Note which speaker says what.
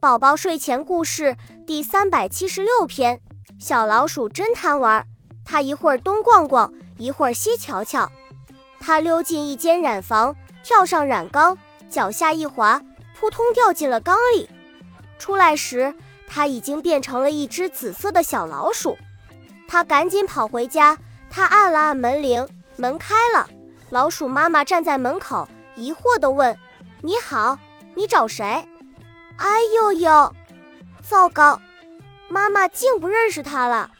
Speaker 1: 宝宝睡前故事第三百七十六篇：小老鼠真贪玩。它一会儿东逛逛，一会儿西瞧瞧。它溜进一间染房，跳上染缸，脚下一滑，扑通掉进了缸里。出来时，它已经变成了一只紫色的小老鼠。它赶紧跑回家，它按了按门铃，门开了。老鼠妈妈站在门口，疑惑地问：“你好，你找谁？”哎呦呦，糟糕！妈妈竟不认识他了。